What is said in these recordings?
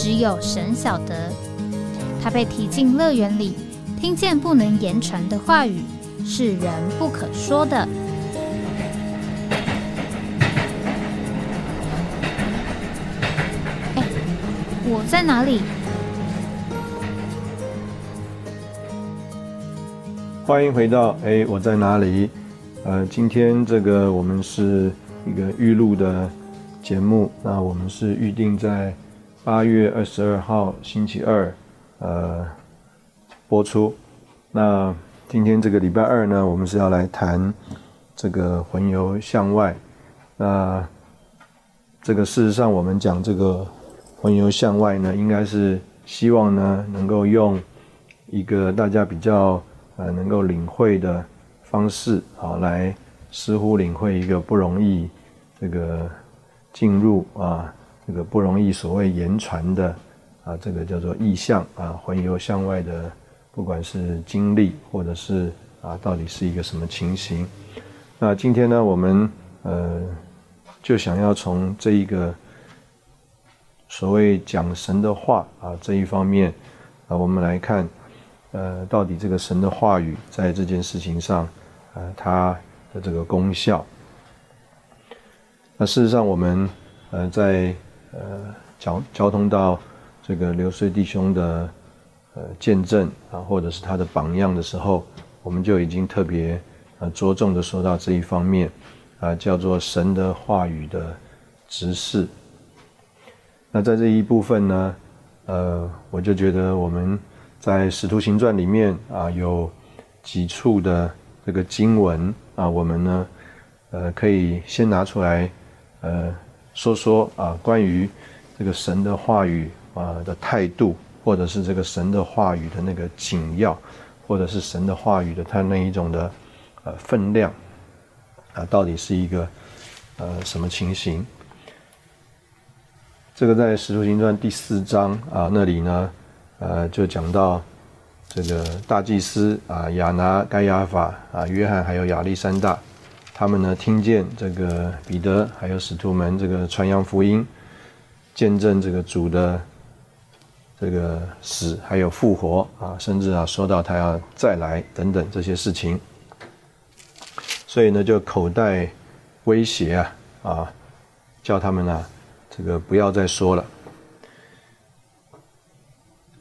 只有神晓得，他被提进乐园里，听见不能言传的话语，是人不可说的。哎，我在哪里？欢迎回到哎，我在哪里？呃，今天这个我们是一个预录的节目，那我们是预定在。八月二十二号星期二，呃，播出。那今天这个礼拜二呢，我们是要来谈这个魂游向外。那这个事实上，我们讲这个魂游向外呢，应该是希望呢，能够用一个大家比较呃能够领会的方式，好来似乎领会一个不容易这个进入啊。这个不容易，所谓言传的啊，这个叫做意象啊，魂游向外的，不管是经历或者是啊，到底是一个什么情形？那今天呢，我们呃，就想要从这一个所谓讲神的话啊这一方面啊，我们来看呃，到底这个神的话语在这件事情上啊，它的这个功效。那事实上，我们呃在呃，交交通到这个刘穗弟兄的呃见证啊，或者是他的榜样的时候，我们就已经特别呃着重的说到这一方面啊，叫做神的话语的直视。那在这一部分呢，呃，我就觉得我们在使徒行传里面啊，有几处的这个经文啊，我们呢，呃，可以先拿出来呃。说说啊，关于这个神的话语啊的态度，或者是这个神的话语的那个紧要，或者是神的话语的它那一种的呃分量啊，到底是一个呃什么情形？这个在《使徒行传》第四章啊那里呢，呃就讲到这个大祭司啊亚拿、该亚法啊、约翰还有亚历山大。他们呢，听见这个彼得还有使徒们这个传扬福音，见证这个主的这个死还有复活啊，甚至啊说到他要再来等等这些事情，所以呢就口袋威胁啊啊，叫他们呢这个不要再说了。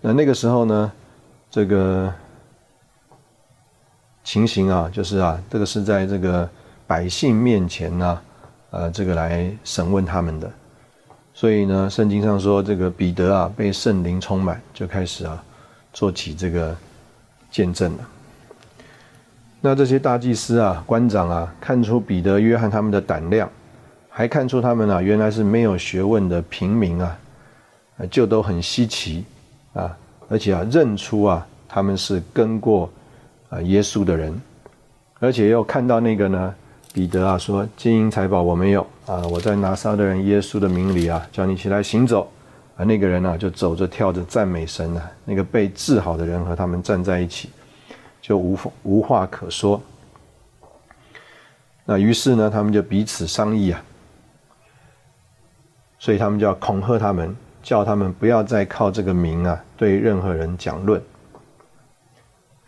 那那个时候呢，这个情形啊，就是啊，这个是在这个。百姓面前呢，呃，这个来审问他们的，所以呢，圣经上说，这个彼得啊，被圣灵充满，就开始啊，做起这个见证了。那这些大祭司啊、官长啊，看出彼得、约翰他们的胆量，还看出他们啊，原来是没有学问的平民啊，就都很稀奇啊，而且啊，认出啊，他们是跟过啊耶稣的人，而且又看到那个呢。彼得啊说：“金银财宝我没有啊，我在拿撒勒人耶稣的名里啊，叫你起来行走。”啊，那个人呢就走着跳着赞美神啊。那个被治好的人和他们站在一起，就无无话可说。那于是呢，他们就彼此商议啊，所以他们就要恐吓他们，叫他们不要再靠这个名啊对任何人讲论。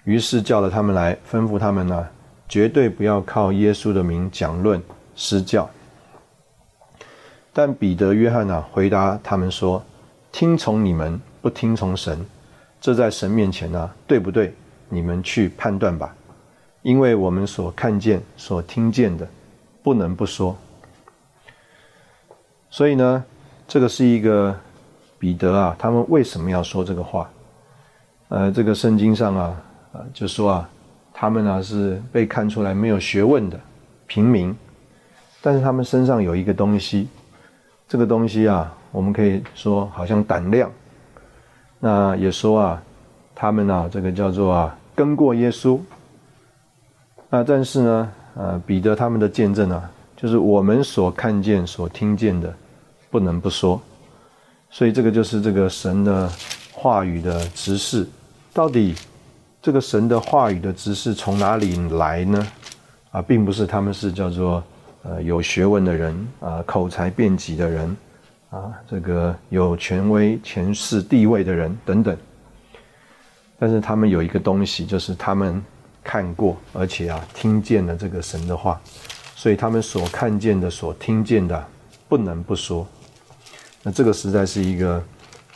于是叫了他们来，吩咐他们呢。绝对不要靠耶稣的名讲论施教。但彼得、约翰啊，回答他们说：“听从你们，不听从神，这在神面前呢，对不对？你们去判断吧。因为我们所看见、所听见的，不能不说。所以呢，这个是一个彼得啊，他们为什么要说这个话？呃，这个圣经上啊，啊，就说啊。”他们呢是被看出来没有学问的平民，但是他们身上有一个东西，这个东西啊，我们可以说好像胆量，那也说啊，他们啊，这个叫做啊，跟过耶稣。那但是呢，呃，彼得他们的见证啊，就是我们所看见、所听见的，不能不说。所以这个就是这个神的话语的指示，到底这个神的话语的指示从哪里来呢？啊，并不是他们是叫做呃有学问的人啊，口才辩捷的人啊，这个有权威、权势、地位的人等等。但是他们有一个东西，就是他们看过，而且啊听见了这个神的话，所以他们所看见的、所听见的，不能不说。那这个实在是一个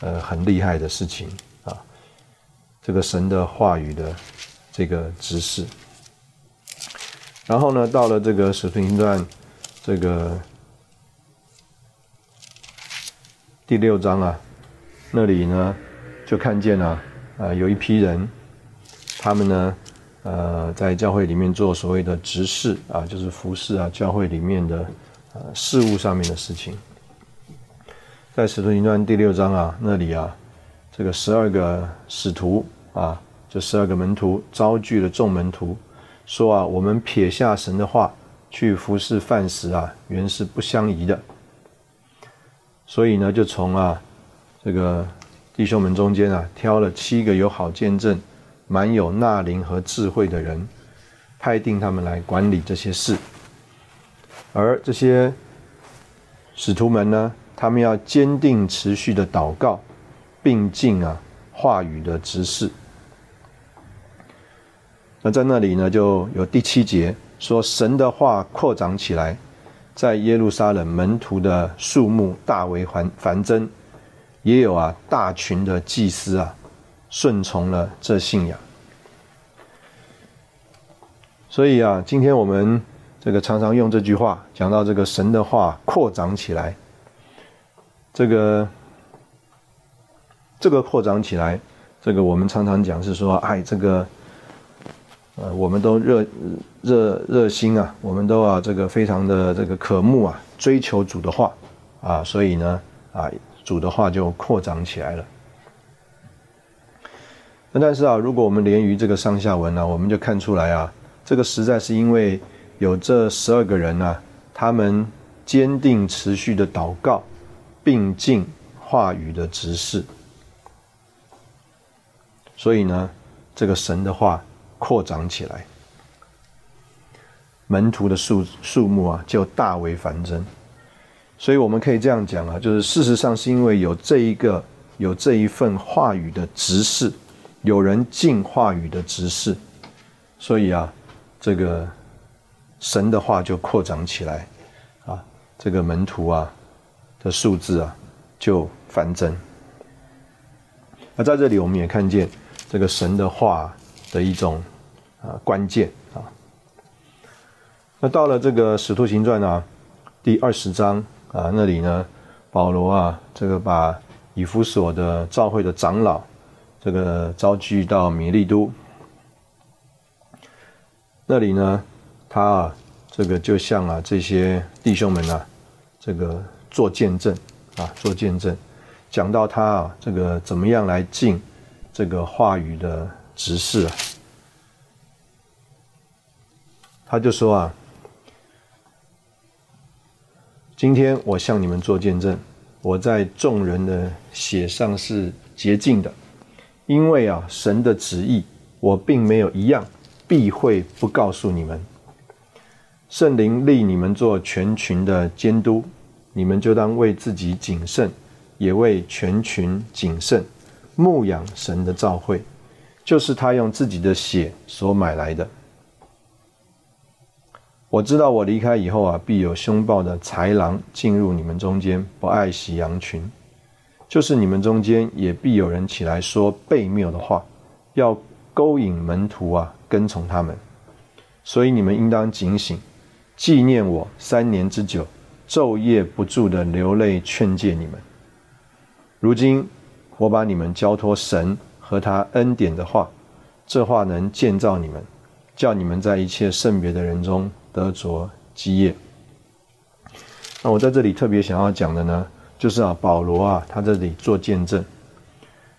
呃很厉害的事情，这个神的话语的这个指示。然后呢，到了这个使徒行传这个第六章啊，那里呢就看见了啊有一批人，他们呢呃在教会里面做所谓的执事啊，就是服侍啊教会里面的呃事务上面的事情。在使徒行传第六章啊，那里啊，这个十二个使徒啊，这十二个门徒遭拒了众门徒，说啊，我们撇下神的话去服侍饭食啊，原是不相宜的。所以呢，就从啊这个弟兄们中间啊，挑了七个有好见证、蛮有纳灵和智慧的人，派定他们来管理这些事。而这些使徒们呢？他们要坚定持续的祷告，并进啊话语的指示。那在那里呢，就有第七节说，神的话扩展起来，在耶路撒冷门徒的数目大为繁繁增，也有啊大群的祭司啊顺从了这信仰。所以啊，今天我们这个常常用这句话讲到这个神的话扩展起来。这个这个扩张起来，这个我们常常讲是说，哎，这个呃，我们都热热热心啊，我们都啊，这个非常的这个渴慕啊，追求主的话啊，所以呢，啊，主的话就扩张起来了。那但是啊，如果我们连于这个上下文呢，我们就看出来啊，这个实在是因为有这十二个人呢，他们坚定持续的祷告。并进话语的执事，所以呢，这个神的话扩张起来，门徒的数数目啊就大为繁增。所以我们可以这样讲啊，就是事实上是因为有这一个有这一份话语的执事，有人进话语的执事，所以啊，这个神的话就扩张起来啊，这个门徒啊。的数字啊，就繁增。那在这里，我们也看见这个神的话的一种啊关键啊。那到了这个使徒行传啊第二十章啊那里呢，保罗啊这个把以弗所的教会的长老这个召聚到米利都那里呢，他啊这个就像啊这些弟兄们啊这个。做见证啊，做见证，讲到他啊，这个怎么样来尽这个话语的执事啊？他就说啊，今天我向你们做见证，我在众人的血上是洁净的，因为啊，神的旨意我并没有一样避讳不告诉你们。圣灵立你们做全群的监督。你们就当为自己谨慎，也为全群谨慎，牧养神的召会，就是他用自己的血所买来的。我知道我离开以后啊，必有凶暴的豺狼进入你们中间，不爱惜羊群；就是你们中间也必有人起来说悖谬的话，要勾引门徒啊，跟从他们。所以你们应当警醒，纪念我三年之久。昼夜不住的流泪劝诫你们。如今我把你们交托神和他恩典的话，这话能建造你们，叫你们在一切圣别的人中得着基业。那我在这里特别想要讲的呢，就是啊，保罗啊，他这里做见证，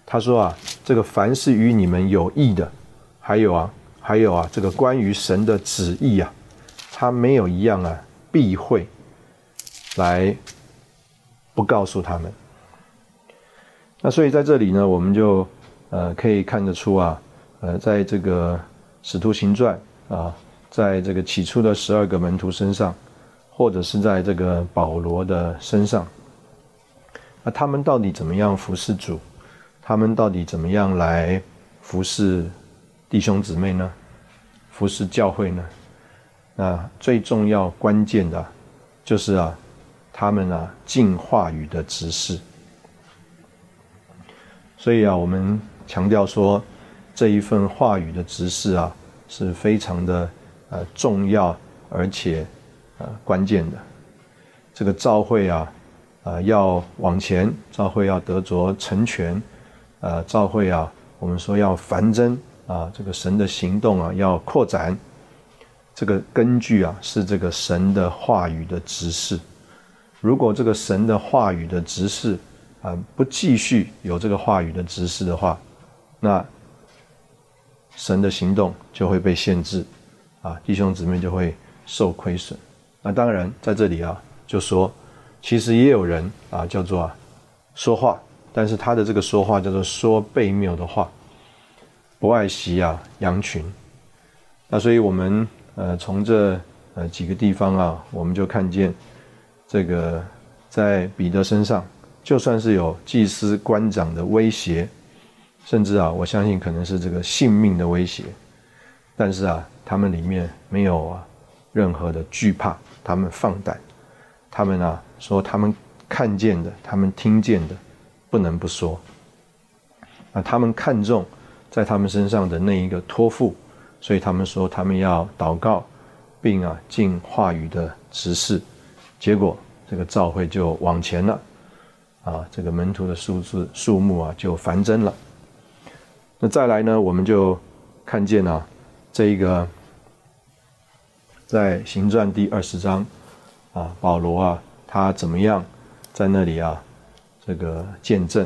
他说啊，这个凡是与你们有益的，还有啊，还有啊，这个关于神的旨意啊，他没有一样啊避讳来不告诉他们。那所以在这里呢，我们就呃可以看得出啊，呃，在这个使徒行传啊，在这个起初的十二个门徒身上，或者是在这个保罗的身上，那他们到底怎么样服侍主？他们到底怎么样来服侍弟兄姊妹呢？服侍教会呢？那最重要关键的，就是啊，他们啊，进话语的执事。所以啊，我们强调说，这一份话语的执事啊，是非常的呃重要，而且呃关键的。这个召会啊，啊要往前，召会要得着成全，呃召会啊，我们说要繁增啊，这个神的行动啊要扩展。这个根据啊是这个神的话语的指示。如果这个神的话语的指示，啊，不继续有这个话语的指示的话，那神的行动就会被限制，啊，弟兄姊妹就会受亏损。那当然在这里啊，就说其实也有人啊，叫做啊说话，但是他的这个说话叫做说悖谬的话，不爱惜啊羊群。那所以我们呃从这呃几个地方啊，我们就看见这个在彼得身上。就算是有祭司官长的威胁，甚至啊，我相信可能是这个性命的威胁，但是啊，他们里面没有啊任何的惧怕，他们放胆，他们啊说他们看见的，他们听见的，不能不说。那，他们看重在他们身上的那一个托付，所以他们说他们要祷告，并啊尽话语的指示，结果这个召会就往前了。啊，这个门徒的数字数目啊就繁增了。那再来呢，我们就看见啊，这个在行传第二十章啊，保罗啊，他怎么样在那里啊，这个见证，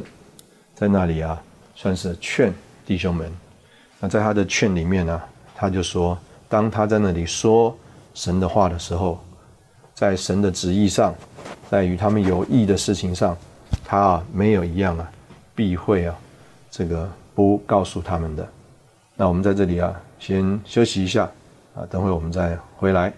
在那里啊，算是劝弟兄们。那在他的劝里面呢，他就说，当他在那里说神的话的时候，在神的旨意上，在与他们有益的事情上。他啊，没有一样啊，避讳啊，这个不告诉他们的。那我们在这里啊，先休息一下啊，等会我们再回来。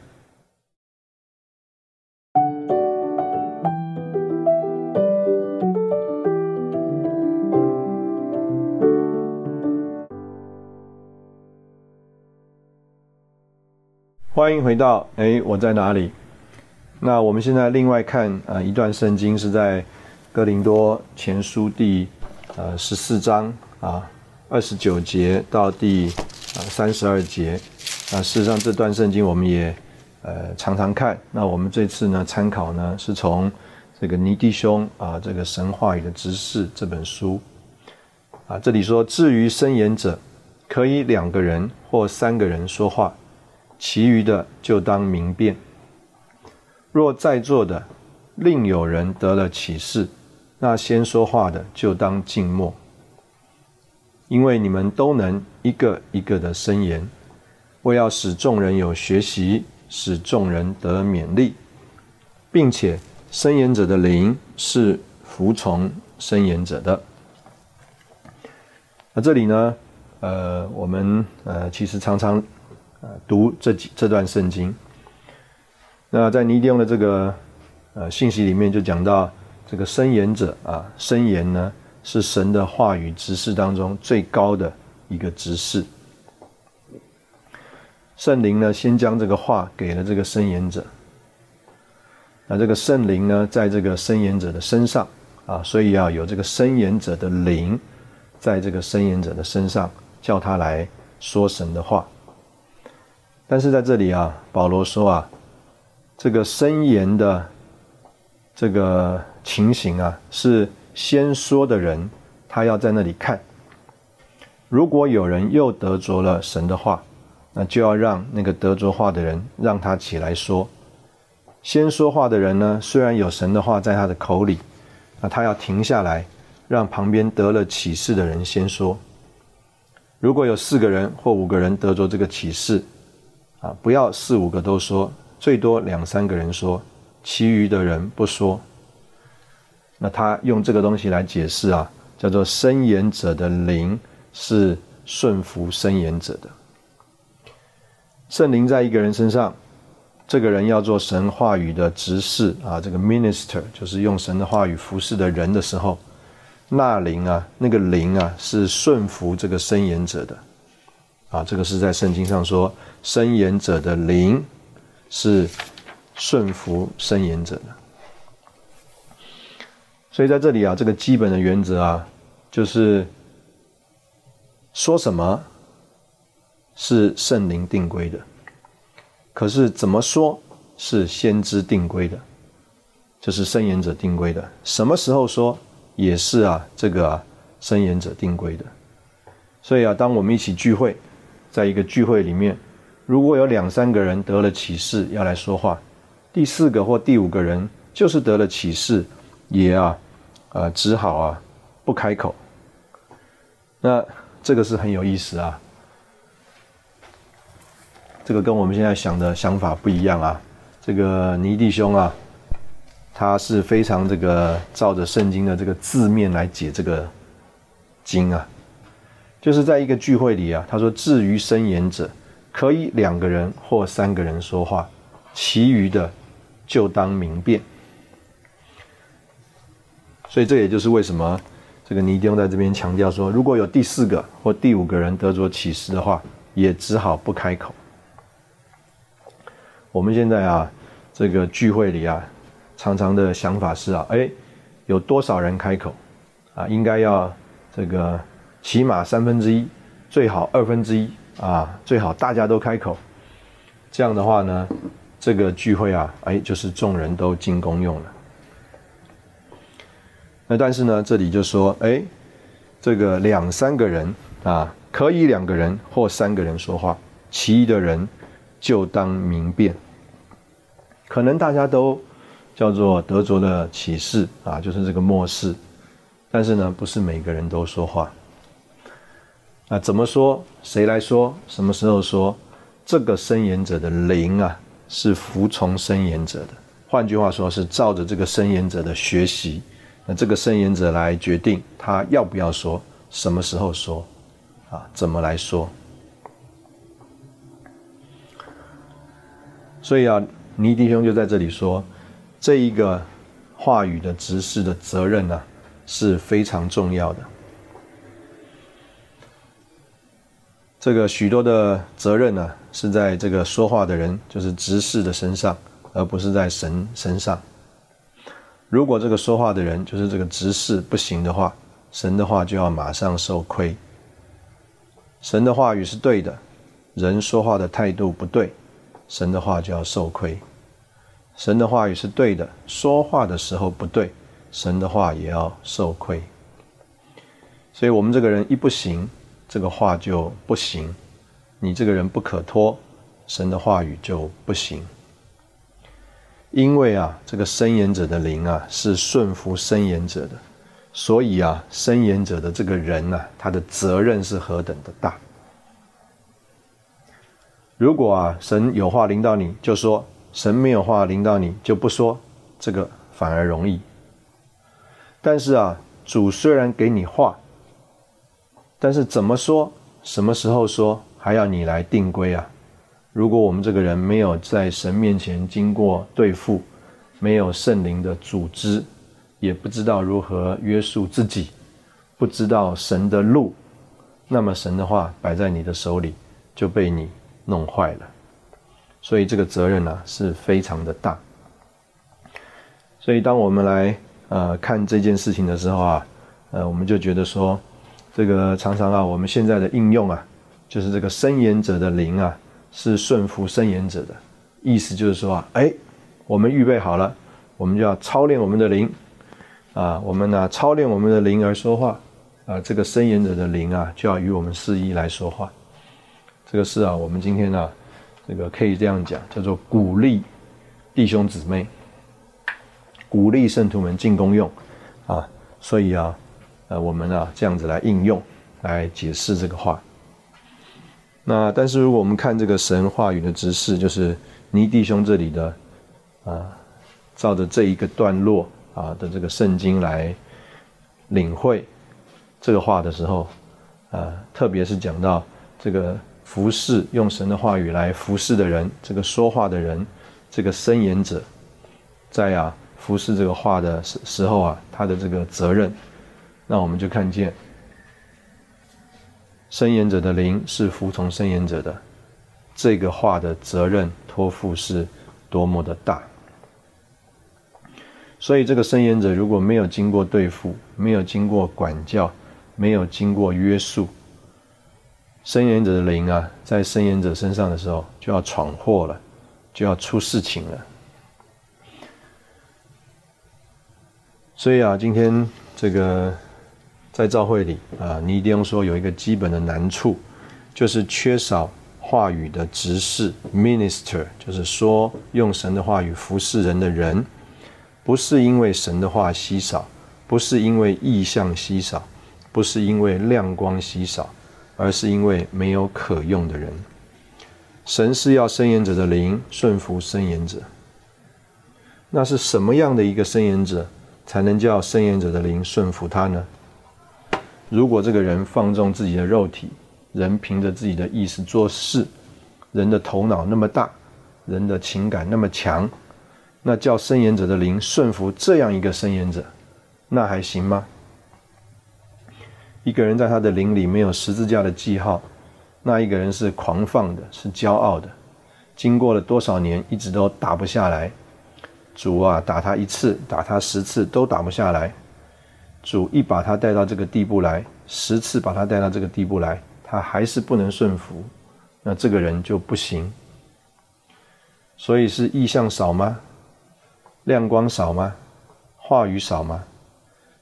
欢迎回到哎，我在哪里？那我们现在另外看啊，一段圣经是在。哥林多前书第呃十四章啊二十九节到第啊三十二节啊，事实上这段圣经我们也呃常常看。那我们这次呢参考呢是从这个尼弟兄啊这个神话语的知识这本书啊，这里说至于申言者，可以两个人或三个人说话，其余的就当明辨。若在座的另有人得了启示。那先说话的就当静默，因为你们都能一个一个的申言，为要使众人有学习，使众人得勉励，并且申言者的灵是服从申言者的。那这里呢，呃，我们呃其实常常呃读这几这段圣经。那在尼迪翁的这个呃信息里面就讲到。这个申言者啊，申言呢是神的话语执事当中最高的一个执事。圣灵呢先将这个话给了这个申言者，那这个圣灵呢在这个申言者的身上啊，所以要有这个申言者的灵在这个申言者的身上，叫他来说神的话。但是在这里啊，保罗说啊，这个申言的这个。情形啊，是先说的人，他要在那里看。如果有人又得着了神的话，那就要让那个得着话的人让他起来说。先说话的人呢，虽然有神的话在他的口里，那他要停下来，让旁边得了启示的人先说。如果有四个人或五个人得着这个启示，啊，不要四五个都说，最多两三个人说，其余的人不说。那他用这个东西来解释啊，叫做申言者的灵是顺服申言者的。圣灵在一个人身上，这个人要做神话语的执事啊，这个 minister 就是用神的话语服侍的人的时候。那灵啊，那个灵啊，是顺服这个申言者的，啊，这个是在圣经上说，申言者的灵是顺服申言者的。所以在这里啊，这个基本的原则啊，就是说什么是圣灵定规的，可是怎么说是先知定规的，就是圣言者定规的，什么时候说？也是啊，这个圣言者定规的。所以啊，当我们一起聚会，在一个聚会里面，如果有两三个人得了启示要来说话，第四个或第五个人就是得了启示，也啊，呃，只好啊不开口。那这个是很有意思啊，这个跟我们现在想的想法不一样啊。这个尼弟兄啊。他是非常这个照着圣经的这个字面来解这个经啊，就是在一个聚会里啊，他说：“至于申言者，可以两个人或三个人说话，其余的就当明辨。”所以这也就是为什么这个尼丁在这边强调说，如果有第四个或第五个人得着启示的话，也只好不开口。我们现在啊，这个聚会里啊。常常的想法是啊，哎，有多少人开口啊？应该要这个起码三分之一，最好二分之一啊，最好大家都开口。这样的话呢，这个聚会啊，哎，就是众人都进公用了。那但是呢，这里就说，哎，这个两三个人啊，可以两个人或三个人说话，其余的人就当明辨。可能大家都。叫做德卓的启示啊，就是这个末世，但是呢，不是每个人都说话。啊，怎么说？谁来说？什么时候说？这个申言者的灵啊，是服从申言者的。换句话说，是照着这个申言者的学习，这个圣言者来决定他要不要说，什么时候说，啊，怎么来说。所以啊，尼迪兄就在这里说。这一个话语的执事的责任呢，是非常重要的。这个许多的责任呢，是在这个说话的人，就是执事的身上，而不是在神身上。如果这个说话的人就是这个执事不行的话，神的话就要马上受亏。神的话语是对的，人说话的态度不对，神的话就要受亏。神的话语是对的，说话的时候不对，神的话也要受亏。所以，我们这个人一不行，这个话就不行。你这个人不可托，神的话语就不行。因为啊，这个申言者的灵啊，是顺服申言者的，所以啊，申言者的这个人呢，他的责任是何等的大。如果啊，神有话临到你，就说。神没有话临到你就不说，这个反而容易。但是啊，主虽然给你话，但是怎么说、什么时候说，还要你来定规啊。如果我们这个人没有在神面前经过对付，没有圣灵的组织，也不知道如何约束自己，不知道神的路，那么神的话摆在你的手里就被你弄坏了。所以这个责任呢是非常的大。所以当我们来呃看这件事情的时候啊，呃我们就觉得说，这个常常啊我们现在的应用啊，就是这个申言者的灵啊是顺服申言者的，意思就是说啊，哎，我们预备好了，我们就要操练我们的灵啊，我们呢操练我们的灵而说话啊，这个申言者的灵啊就要与我们示意来说话。这个是啊，我们今天呢。这个可以这样讲，叫做鼓励弟兄姊妹，鼓励圣徒们进攻用啊。所以啊，呃，我们啊这样子来应用来解释这个话。那但是如果我们看这个神话语的指示，就是尼弟兄这里的啊，照着这一个段落啊的这个圣经来领会这个话的时候，啊，特别是讲到这个服侍用神的话语来服侍的人，这个说话的人，这个申言者，在啊服侍这个话的时时候啊，他的这个责任，那我们就看见。申言者的灵是服从申言者的，这个话的责任托付是多么的大。所以，这个申言者如果没有经过对付，没有经过管教，没有经过约束，申言者的灵啊，在申言者身上的时候，就要闯祸了，就要出事情了。所以啊，今天这个。在教会里啊，你一定要说有一个基本的难处，就是缺少话语的执事 （minister），就是说用神的话语服侍人的人，不是因为神的话稀少，不是因为意象稀少，不是因为亮光稀少，而是因为没有可用的人。神是要伸言者的灵顺服伸言者。那是什么样的一个伸言者，才能叫伸言者的灵顺服他呢？如果这个人放纵自己的肉体，人凭着自己的意识做事，人的头脑那么大，人的情感那么强，那叫伸延者的灵顺服这样一个伸延者，那还行吗？一个人在他的灵里没有十字架的记号，那一个人是狂放的，是骄傲的，经过了多少年，一直都打不下来。主啊，打他一次，打他十次，都打不下来。主一把他带到这个地步来，十次把他带到这个地步来，他还是不能顺服，那这个人就不行。所以是意象少吗？亮光少吗？话语少吗？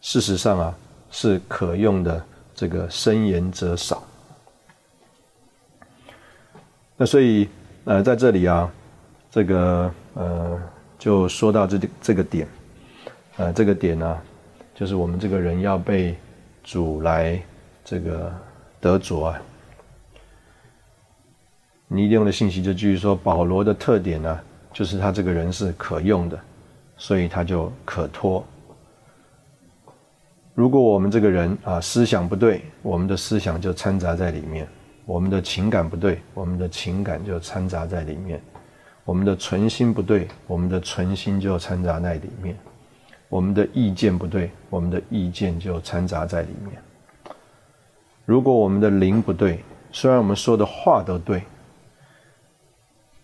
事实上啊，是可用的这个伸言者少。那所以呃，在这里啊，这个呃，就说到这这个点，呃，这个点呢。就是我们这个人要被主来这个得着啊！尼利用的信息就继续说，保罗的特点呢，就是他这个人是可用的，所以他就可托。如果我们这个人啊思想不对，我们的思想就掺杂在里面；我们的情感不对，我们的情感就掺杂在里面；我们的存心不对，我们的存心就掺杂在里面。我们的意见不对，我们的意见就掺杂在里面。如果我们的灵不对，虽然我们说的话都对，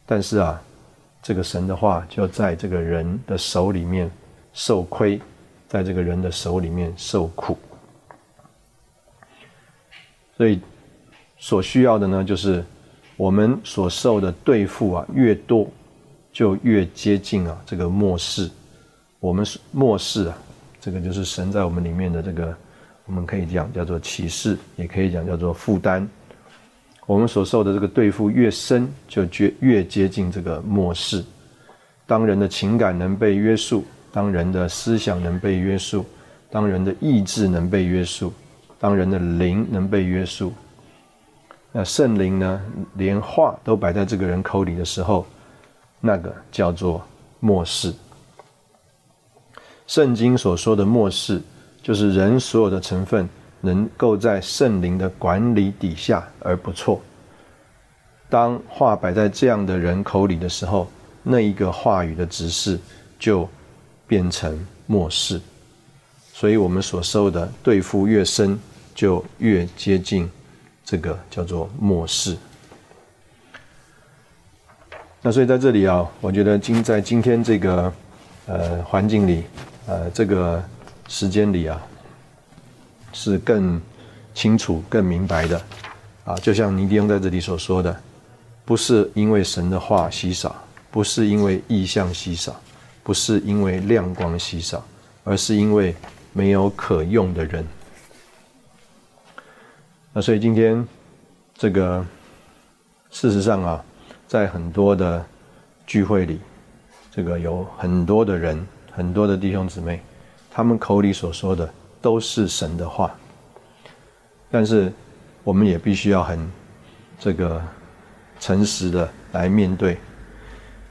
但是啊，这个神的话就在这个人的手里面受亏，在这个人的手里面受苦。所以所需要的呢，就是我们所受的对付啊越多，就越接近啊这个末世。我们是末世啊，这个就是神在我们里面的这个，我们可以讲叫做启示，也可以讲叫做负担。我们所受的这个对付越深，就越越接近这个末世。当人的情感能被约束，当人的思想能被约束，当人的意志能被约束，当人的灵能被约束，那圣灵呢，连话都摆在这个人口里的时候，那个叫做末世。圣经所说的末世，就是人所有的成分能够在圣灵的管理底下而不错。当话摆在这样的人口里的时候，那一个话语的指示就变成末世。所以，我们所受的对付越深，就越接近这个叫做末世。那所以在这里啊，我觉得今在今天这个呃环境里。呃，这个时间里啊，是更清楚、更明白的啊。就像尼迪翁在这里所说的，不是因为神的话稀少，不是因为意象稀少，不是因为亮光稀少，而是因为没有可用的人。那所以今天这个事实上啊，在很多的聚会里，这个有很多的人。很多的弟兄姊妹，他们口里所说的都是神的话，但是我们也必须要很这个诚实的来面对，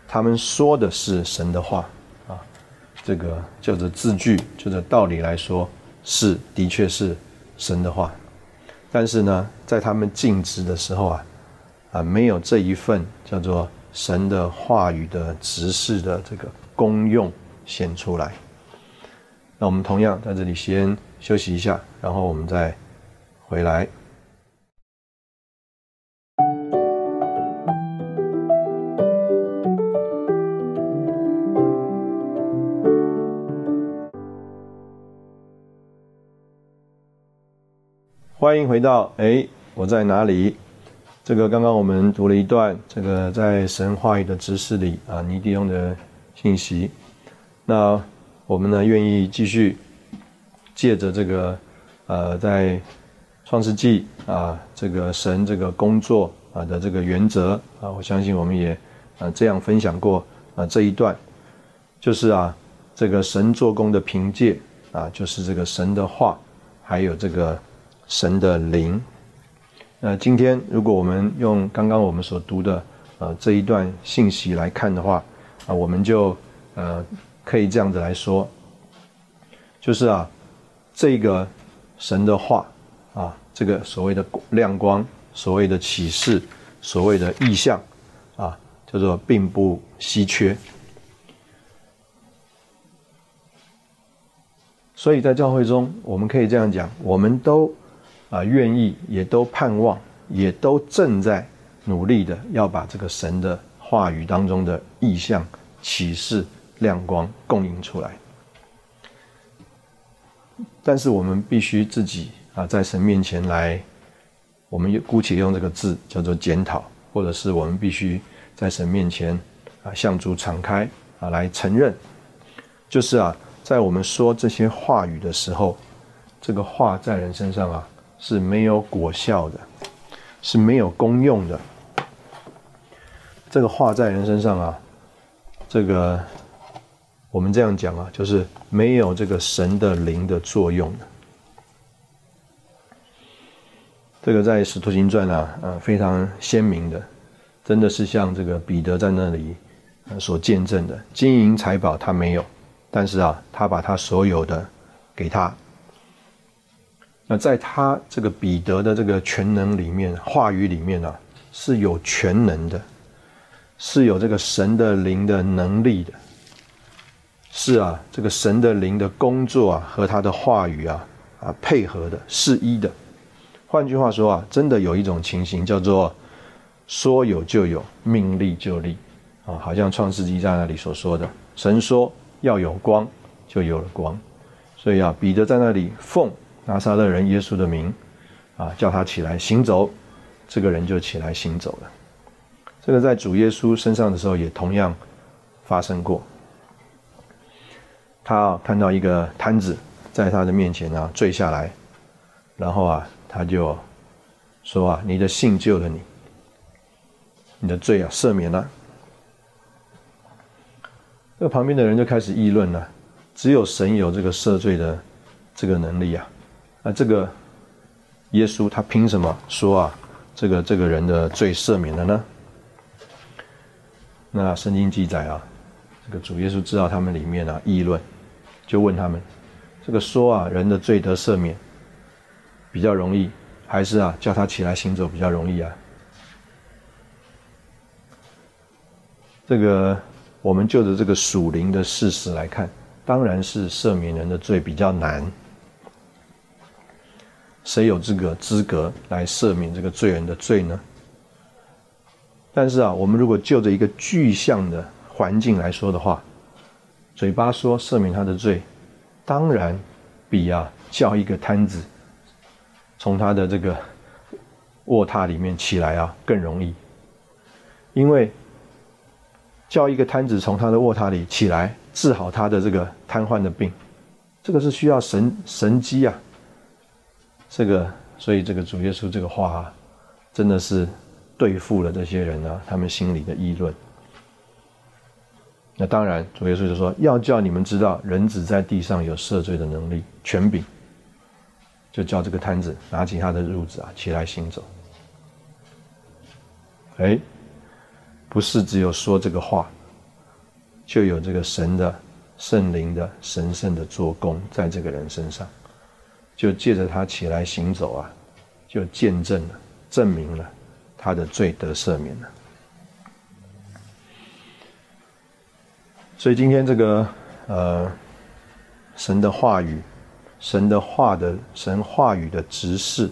他们说的是神的话啊，这个就着字句，就着道理来说，是的确是神的话，但是呢，在他们尽职的时候啊，啊，没有这一份叫做神的话语的执事的这个功用显出来。那我们同样在这里先休息一下，然后我们再回来。欢迎回到哎，我在哪里？这个刚刚我们读了一段这个在神话语的知识里啊，尼迪翁的信息。那我们呢，愿意继续借着这个，呃，在创世纪啊，这个神这个工作啊的这个原则啊，我相信我们也啊这样分享过啊这一段，就是啊这个神做工的凭借啊，就是这个神的话，还有这个神的灵。那今天如果我们用刚刚我们所读的呃这一段信息来看的话啊，我们就呃。可以这样子来说，就是啊，这个神的话啊，这个所谓的亮光，所谓的启示，所谓的意象啊，叫做并不稀缺。所以在教会中，我们可以这样讲，我们都啊愿意，也都盼望，也都正在努力的要把这个神的话语当中的意象启示。亮光供应出来，但是我们必须自己啊，在神面前来，我们姑且用这个字叫做检讨，或者是我们必须在神面前啊，向主敞开啊，来承认，就是啊，在我们说这些话语的时候，这个话在人身上啊是没有果效的，是没有功用的。这个话在人身上啊，这个。我们这样讲啊，就是没有这个神的灵的作用的。这个在《使徒行传》啊，呃，非常鲜明的，真的是像这个彼得在那里所见证的，金银财宝他没有，但是啊，他把他所有的给他。那在他这个彼得的这个全能里面，话语里面啊，是有全能的，是有这个神的灵的能力的。是啊，这个神的灵的工作啊，和他的话语啊，啊配合的是一的。换句话说啊，真的有一种情形叫做说有就有，命立就立啊，好像创世纪在那里所说的，神说要有光，就有了光。所以啊，彼得在那里奉拿撒勒人耶稣的名啊，叫他起来行走，这个人就起来行走了。这个在主耶稣身上的时候也同样发生过。他啊看到一个摊子在他的面前啊坠下来，然后啊他就说啊你的信救了你，你的罪啊赦免了。那旁边的人就开始议论了，只有神有这个赦罪的这个能力啊，那这个耶稣他凭什么说啊这个这个人的罪赦免了呢？那圣经记载啊，这个主耶稣知道他们里面啊议论。就问他们，这个说啊，人的罪得赦免比较容易，还是啊叫他起来行走比较容易啊？这个我们就着这个属灵的事实来看，当然是赦免人的罪比较难。谁有这个资格来赦免这个罪人的罪呢？但是啊，我们如果就着一个具象的环境来说的话，嘴巴说赦免他的罪，当然比啊叫一个摊子从他的这个卧榻里面起来啊更容易，因为叫一个摊子从他的卧榻里起来治好他的这个瘫痪的病，这个是需要神神机啊。这个所以这个主耶稣这个话啊，真的是对付了这些人啊他们心里的议论。那当然，主耶稣就说：“要叫你们知道，人子在地上有赦罪的能力、权柄，就叫这个摊子拿起他的褥子啊，起来行走。哎，不是只有说这个话，就有这个神的圣灵的神圣的做工在这个人身上，就借着他起来行走啊，就见证了、证明了他的罪得赦免了。所以今天这个呃，神的话语。神的话的神话语的执事，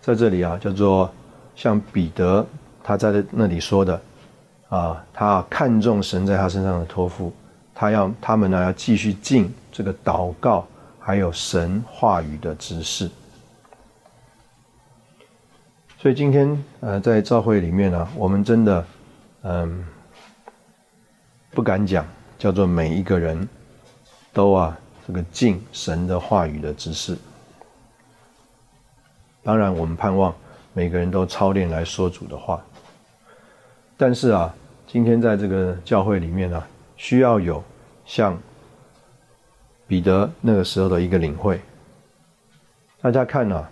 在这里啊，叫做像彼得他在那里说的啊，他看重神在他身上的托付，他要他们呢要继续尽这个祷告，还有神话语的执事。所以今天呃，在教会里面呢，我们真的嗯不敢讲，叫做每一个人都啊。这个敬神的话语的知识，当然我们盼望每个人都操练来说主的话。但是啊，今天在这个教会里面呢，需要有像彼得那个时候的一个领会。大家看啊，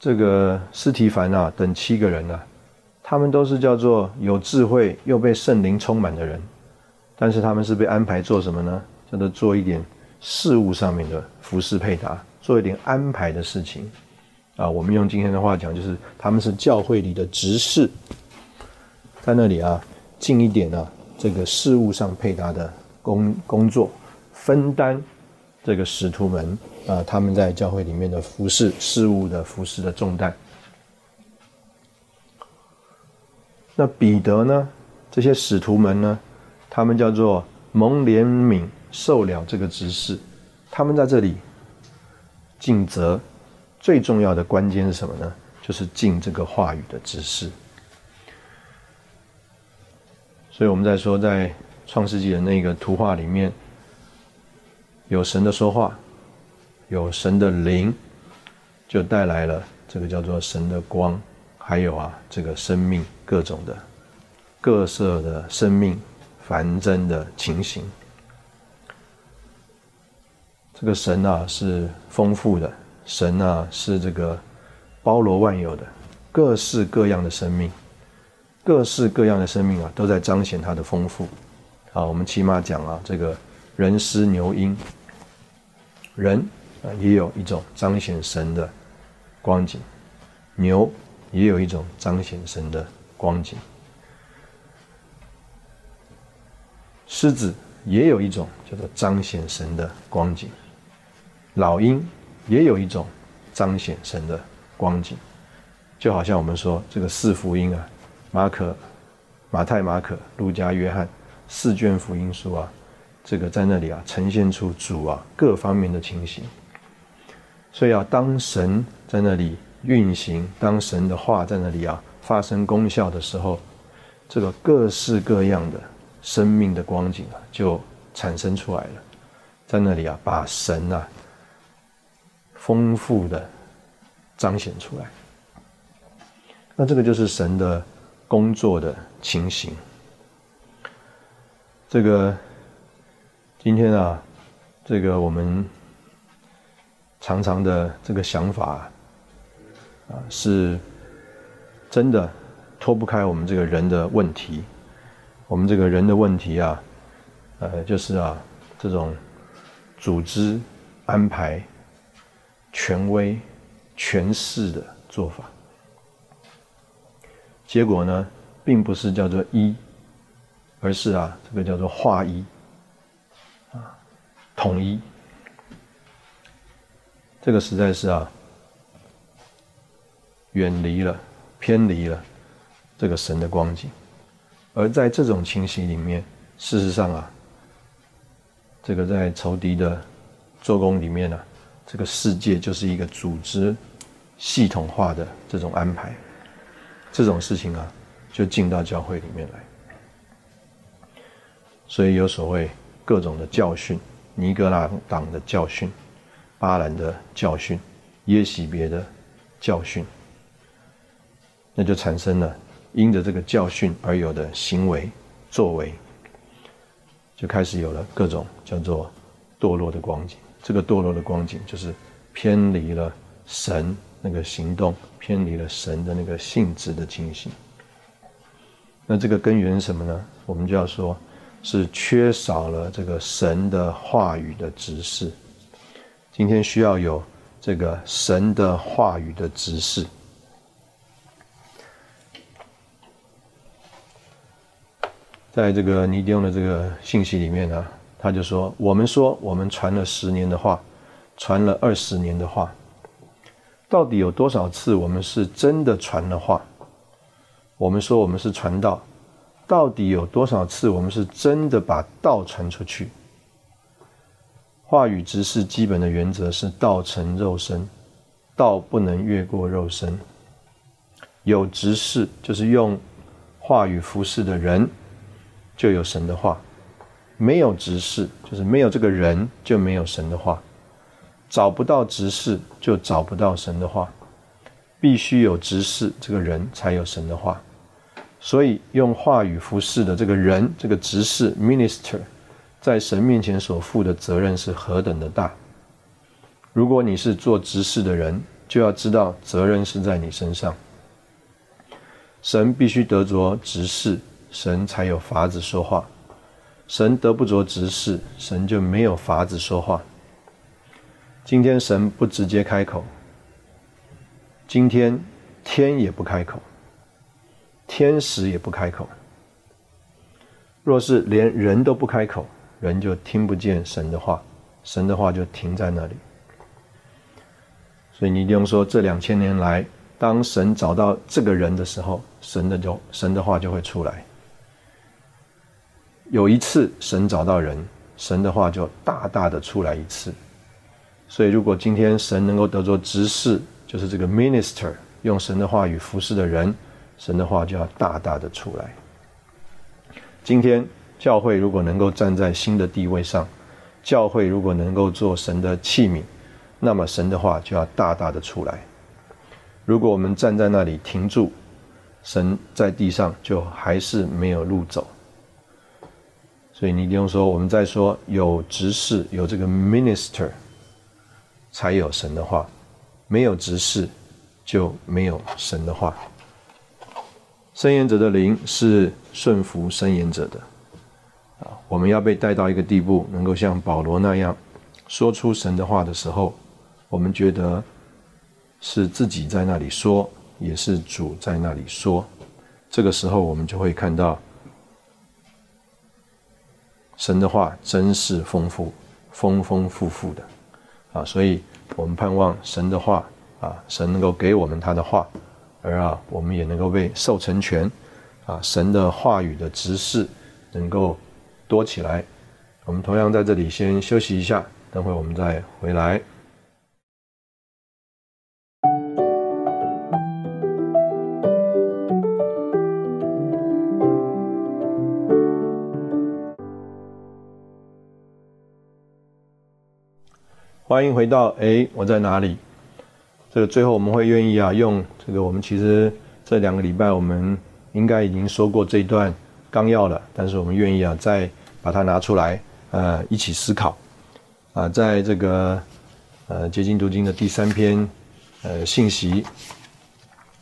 这个斯提凡啊等七个人呢，他们都是叫做有智慧又被圣灵充满的人，但是他们是被安排做什么呢？叫做做一点。事物上面的服饰配搭，做一点安排的事情，啊，我们用今天的话讲，就是他们是教会里的执事，在那里啊，尽一点啊这个事物上配搭的工工作，分担这个使徒们啊他们在教会里面的服饰事物的服饰的重担。那彼得呢？这些使徒们呢？他们叫做蒙怜悯。受了这个指示，他们在这里尽责，最重要的关键是什么呢？就是尽这个话语的指示。所以我们在说，在创世纪的那个图画里面，有神的说话，有神的灵，就带来了这个叫做神的光，还有啊这个生命各种的各色的生命繁增的情形。这个神啊是丰富的，神啊是这个包罗万有的，各式各样的生命，各式各样的生命啊都在彰显它的丰富。啊，我们起码讲啊，这个人师牛鹰，人啊也有一种彰显神的光景，牛也有一种彰显神的光景，狮子也有一种叫做彰显神的光景。老鹰也有一种彰显神的光景，就好像我们说这个四福音啊，马可、马太、马可、路加、约翰四卷福音书啊，这个在那里啊呈现出主啊各方面的情形。所以啊，当神在那里运行，当神的话在那里啊发生功效的时候，这个各式各样的生命的光景啊就产生出来了，在那里啊把神啊。丰富的彰显出来，那这个就是神的工作的情形。这个今天啊，这个我们常常的这个想法啊，是真的脱不开我们这个人的问题。我们这个人的问题啊，呃，就是啊，这种组织安排。权威、权势的做法，结果呢，并不是叫做一，而是啊，这个叫做化一，啊，统一。这个实在是啊，远离了、偏离了这个神的光景。而在这种情形里面，事实上啊，这个在仇敌的做工里面呢。这个世界就是一个组织系统化的这种安排，这种事情啊，就进到教会里面来。所以有所谓各种的教训，尼格拉党的教训，巴兰的教训，耶喜别的教训，那就产生了因着这个教训而有的行为作为，就开始有了各种叫做堕落的光景。这个堕落的光景，就是偏离了神那个行动，偏离了神的那个性质的情形。那这个根源是什么呢？我们就要说，是缺少了这个神的话语的指示。今天需要有这个神的话语的指示。在这个尼迪翁的这个信息里面呢，他就说：“我们说我们传了十年的话，传了二十年的话，到底有多少次我们是真的传了话？”我们说我们是传道，到底有多少次我们是真的把道传出去？话语直视基本的原则是道成肉身，道不能越过肉身。有执事就是用话语服侍的人，就有神的话；没有执事，就是没有这个人就没有神的话。找不到执事，就找不到神的话。必须有执事这个人才有神的话。所以，用话语服侍的这个人，这个执事 （minister），在神面前所负的责任是何等的大。如果你是做执事的人，就要知道责任是在你身上。神必须得着执事，神才有法子说话；神得不着执事，神就没有法子说话。今天神不直接开口，今天天也不开口。天使也不开口。若是连人都不开口，人就听不见神的话，神的话就停在那里。所以你一定说，这两千年来，当神找到这个人的时候，神的就神的话就会出来。有一次神找到人，神的话就大大的出来一次。所以如果今天神能够得做执事，就是这个 minister 用神的话语服侍的人。神的话就要大大的出来。今天教会如果能够站在新的地位上，教会如果能够做神的器皿，那么神的话就要大大的出来。如果我们站在那里停住，神在地上就还是没有路走。所以你不用说，我们在说有执事有这个 minister 才有神的话，没有执事就没有神的话。申言者的灵是顺服申言者的，啊，我们要被带到一个地步，能够像保罗那样说出神的话的时候，我们觉得是自己在那里说，也是主在那里说。这个时候，我们就会看到神的话真是丰富、丰丰富富的，啊，所以我们盼望神的话，啊，神能够给我们他的话。而啊，我们也能够被受成全，啊，神的话语的执事能够多起来。我们同样在这里先休息一下，等会我们再回来。欢迎回到哎，我在哪里？这个最后我们会愿意啊，用这个我们其实这两个礼拜我们应该已经说过这一段纲要了，但是我们愿意啊再把它拿出来，呃，一起思考啊，在这个呃结晶读经的第三篇呃信息，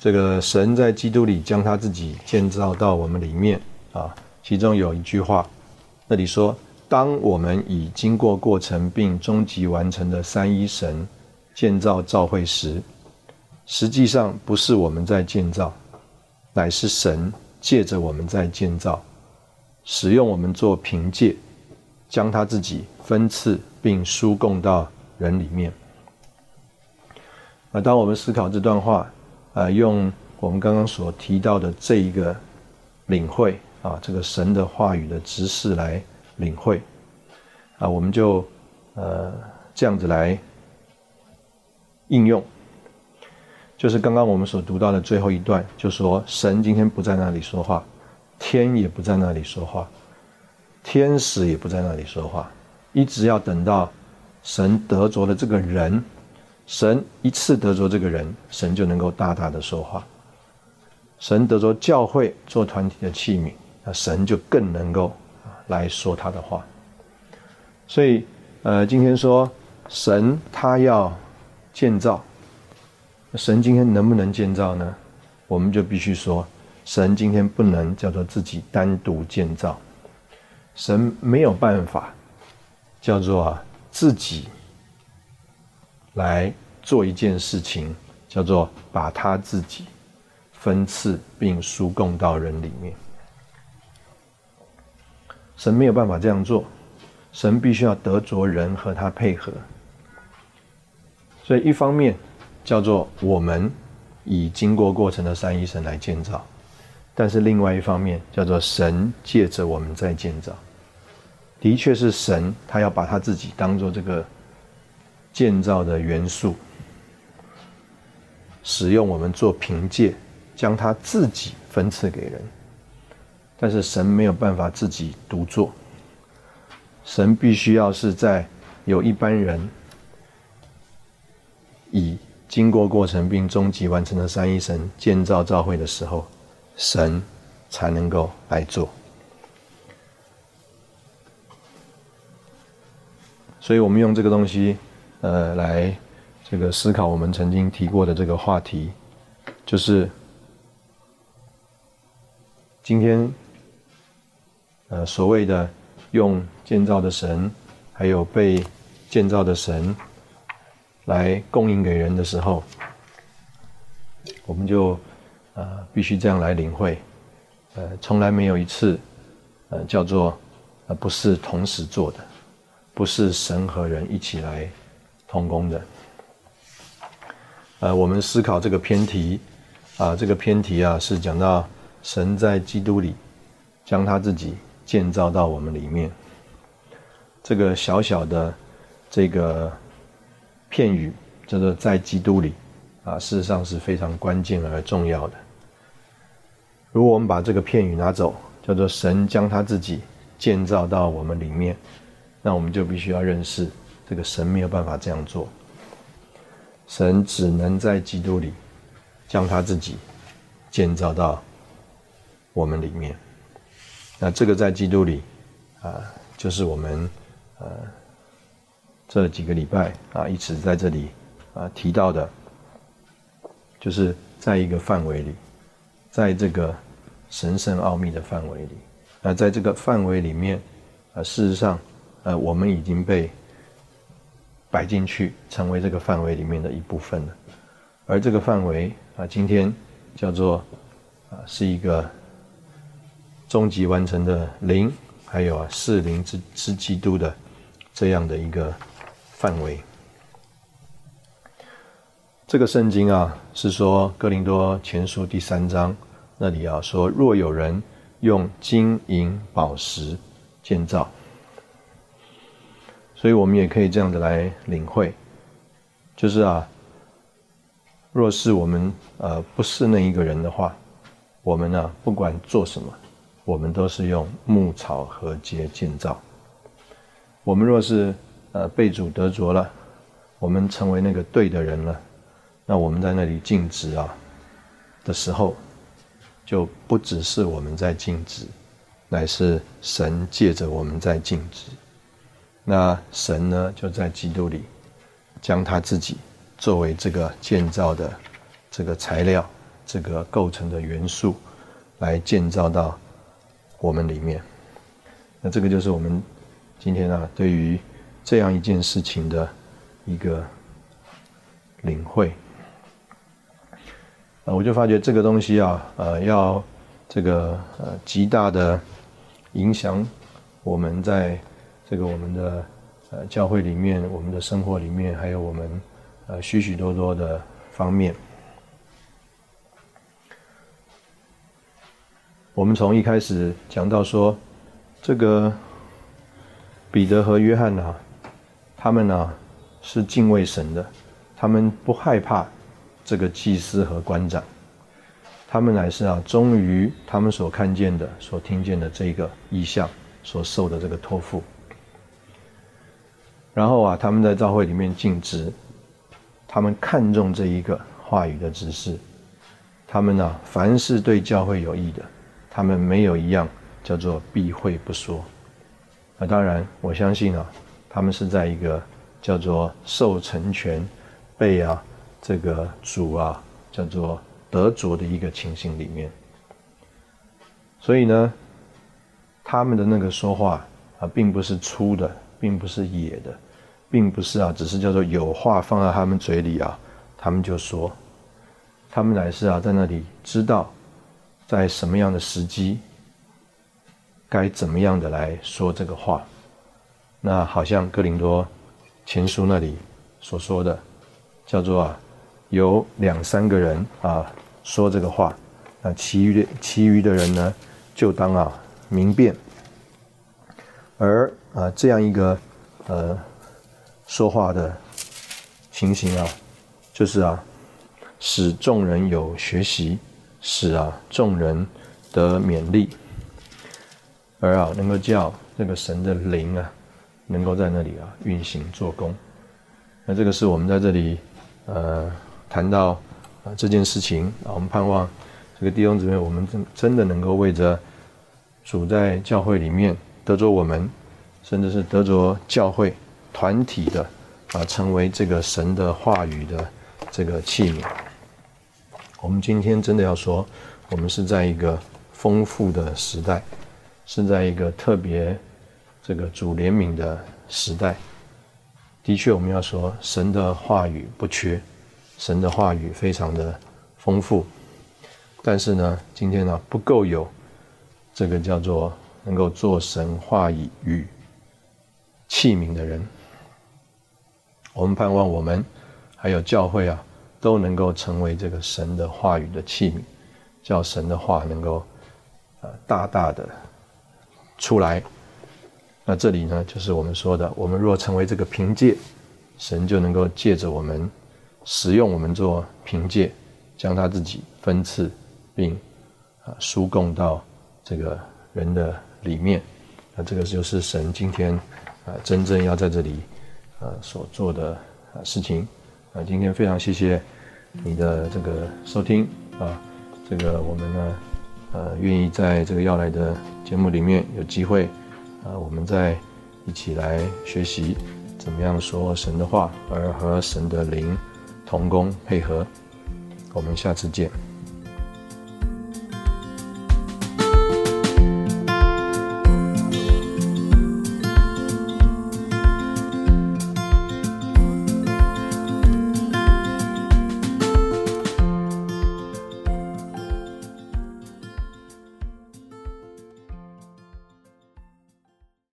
这个神在基督里将他自己建造到我们里面啊，其中有一句话，那里说，当我们已经过过程并终极完成的三一神。建造召会时，实际上不是我们在建造，乃是神借着我们在建造，使用我们做凭借，将他自己分赐并输供到人里面。那当我们思考这段话，啊，用我们刚刚所提到的这一个领会啊，这个神的话语的知识来领会，啊，我们就呃这样子来。应用就是刚刚我们所读到的最后一段，就说神今天不在那里说话，天也不在那里说话，天使也不在那里说话，一直要等到神得着了这个人，神一次得着这个人，神就能够大大的说话。神得着教会做团体的器皿，那神就更能够来说他的话。所以，呃，今天说神他要。建造，神今天能不能建造呢？我们就必须说，神今天不能叫做自己单独建造，神没有办法叫做啊自己来做一件事情，叫做把他自己分赐并输供到人里面。神没有办法这样做，神必须要得着人和他配合。所以一方面叫做我们以经过过程的三一神来建造，但是另外一方面叫做神借着我们在建造。的确是神，他要把他自己当做这个建造的元素，使用我们做凭借，将他自己分赐给人。但是神没有办法自己独做，神必须要是在有一般人以经过过程并终极完成的三一神建造教会的时候，神才能够来做。所以我们用这个东西，呃，来这个思考我们曾经提过的这个话题，就是今天。呃，所谓的用建造的神，还有被建造的神来供应给人的时候，我们就呃必须这样来领会。呃，从来没有一次呃叫做呃不是同时做的，不是神和人一起来同工的。呃，我们思考这个偏题啊，这个偏题啊是讲到神在基督里将他自己。建造到我们里面，这个小小的这个片语叫做在基督里啊，事实上是非常关键而重要的。如果我们把这个片语拿走，叫做神将他自己建造到我们里面，那我们就必须要认识这个神没有办法这样做，神只能在基督里将他自己建造到我们里面。那这个在基督里，啊，就是我们呃这几个礼拜啊一直在这里啊提到的，就是在一个范围里，在这个神圣奥秘的范围里，那在这个范围里面，啊，事实上，呃，我们已经被摆进去，成为这个范围里面的一部分了，而这个范围啊，今天叫做啊是一个。终极完成的灵，还有啊，四灵之之基督的这样的一个范围。这个圣经啊，是说哥林多前书第三章那里啊说，若有人用金银宝石建造，所以我们也可以这样的来领会，就是啊，若是我们呃不是那一个人的话，我们呢不管做什么。我们都是用木草和结建造。我们若是呃被主得着了，我们成为那个对的人了，那我们在那里静止啊的时候，就不只是我们在静止，乃是神借着我们在静止。那神呢，就在基督里，将他自己作为这个建造的这个材料，这个构成的元素，来建造到。我们里面，那这个就是我们今天啊，对于这样一件事情的一个领会。啊，我就发觉这个东西啊，呃，要这个呃极大的影响我们在这个我们的呃教会里面、我们的生活里面，还有我们呃许许多多的方面。我们从一开始讲到说，这个彼得和约翰呐，他们呢是敬畏神的，他们不害怕这个祭司和官长，他们乃是啊忠于他们所看见的、所听见的这个意象所受的这个托付。然后啊，他们在教会里面尽职，他们看重这一个话语的指示，他们呢凡是对教会有益的。他们没有一样叫做避讳不说，那当然我相信啊，他们是在一个叫做受成全、被啊这个主啊叫做得着的一个情形里面。所以呢，他们的那个说话啊，并不是粗的，并不是野的，并不是啊，只是叫做有话放在他们嘴里啊，他们就说，他们乃是啊，在那里知道，在什么样的时机，该怎么样的来说这个话。那好像哥林多前书那里所说的，叫做啊，有两三个人啊说这个话，那其余的其余的人呢，就当啊明辨。而啊这样一个呃说话的情形啊，就是啊使众人有学习，使啊众人得勉励，而啊能够叫那个神的灵啊。能够在那里啊运行做工，那这个是我们在这里呃谈到啊这件事情啊，我们盼望这个弟兄姊妹，我们真真的能够为着主在教会里面得着我们，甚至是得着教会团体的啊，成为这个神的话语的这个器皿。我们今天真的要说，我们是在一个丰富的时代，是在一个特别。这个主怜悯的时代，的确，我们要说神的话语不缺，神的话语非常的丰富。但是呢，今天呢不够有这个叫做能够做神话语与器皿的人。我们盼望我们还有教会啊，都能够成为这个神的话语的器皿，叫神的话能够呃大大的出来。那这里呢，就是我们说的，我们若成为这个凭借，神就能够借着我们，使用我们做凭借，将他自己分赐，并啊输供到这个人的里面。那这个就是神今天啊真正要在这里啊所做的啊事情。啊，今天非常谢谢你的这个收听啊，这个我们呢呃愿意在这个要来的节目里面有机会。啊，我们再一起来学习怎么样说神的话，而和神的灵同工配合。我们下次见。